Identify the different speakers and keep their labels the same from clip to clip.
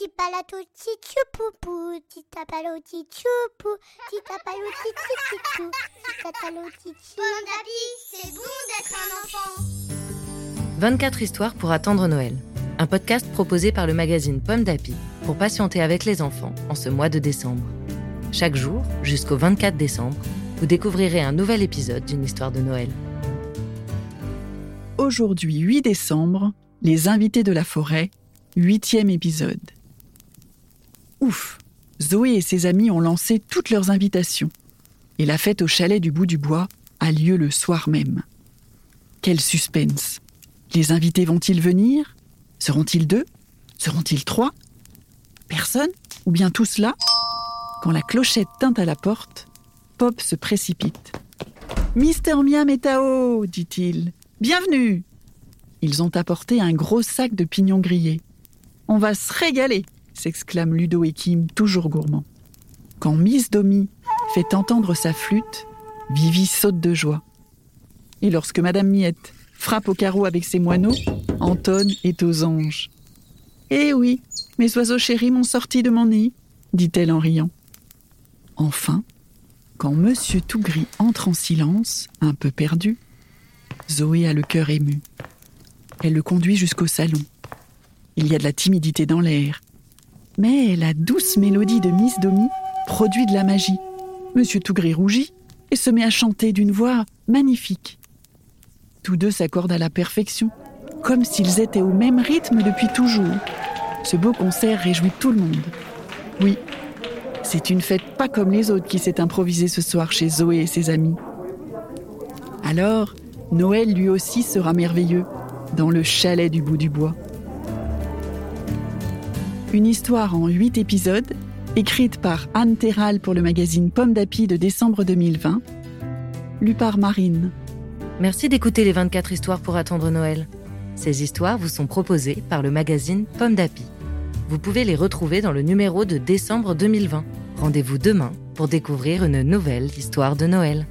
Speaker 1: Tipalato tichupupu, titapalo tichupu, titapalo tichichichou, titatalo tichi.
Speaker 2: Bon d'appui, c'est bon d'être un enfant.
Speaker 3: 24 histoires pour attendre Noël. Un podcast proposé par le magazine Pomme d'Api pour patienter avec les enfants en ce mois de décembre. Chaque jour, jusqu'au 24 décembre, vous découvrirez un nouvel épisode d'une histoire de Noël.
Speaker 4: Aujourd'hui 8 décembre, les invités de la forêt, huitième épisode. Ouf Zoé et ses amis ont lancé toutes leurs invitations. Et la fête au chalet du bout du bois a lieu le soir même. Quel suspense Les invités vont-ils venir? Seront-ils deux? Seront-ils trois? Personne? Ou bien tous là? Quand la clochette tint à la porte, Pop se précipite. Mister Miam et Tao, dit-il. Bienvenue Ils ont apporté un gros sac de pignons grillés. On va se régaler s'exclame Ludo et Kim, toujours gourmands. Quand Miss Domi fait entendre sa flûte, Vivi saute de joie. Et lorsque Madame Miette frappe au carreau avec ses moineaux, Anton est aux anges. Eh oui, mes oiseaux chéris m'ont sorti de mon nid, dit-elle en riant. Enfin, quand Monsieur Tougris entre en silence, un peu perdu, Zoé a le cœur ému. Elle le conduit jusqu'au salon. Il y a de la timidité dans l'air, mais la douce mélodie de Miss Domi produit de la magie. Monsieur Tougris rougit et se met à chanter d'une voix magnifique. Tous deux s'accordent à la perfection, comme s'ils étaient au même rythme depuis toujours. Ce beau concert réjouit tout le monde. Oui, c'est une fête pas comme les autres qui s'est improvisée ce soir chez Zoé et ses amis. Alors, Noël lui aussi sera merveilleux, dans le chalet du bout du bois. Une histoire en huit épisodes, écrite par Anne Terral pour le magazine Pomme d'Api de décembre 2020, lue par Marine.
Speaker 3: Merci d'écouter les 24 histoires pour attendre Noël. Ces histoires vous sont proposées par le magazine Pomme d'Api. Vous pouvez les retrouver dans le numéro de décembre 2020. Rendez-vous demain pour découvrir une nouvelle histoire de Noël.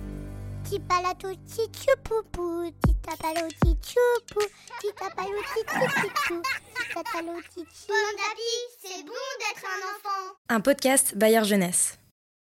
Speaker 5: Un podcast Bayard Jeunesse.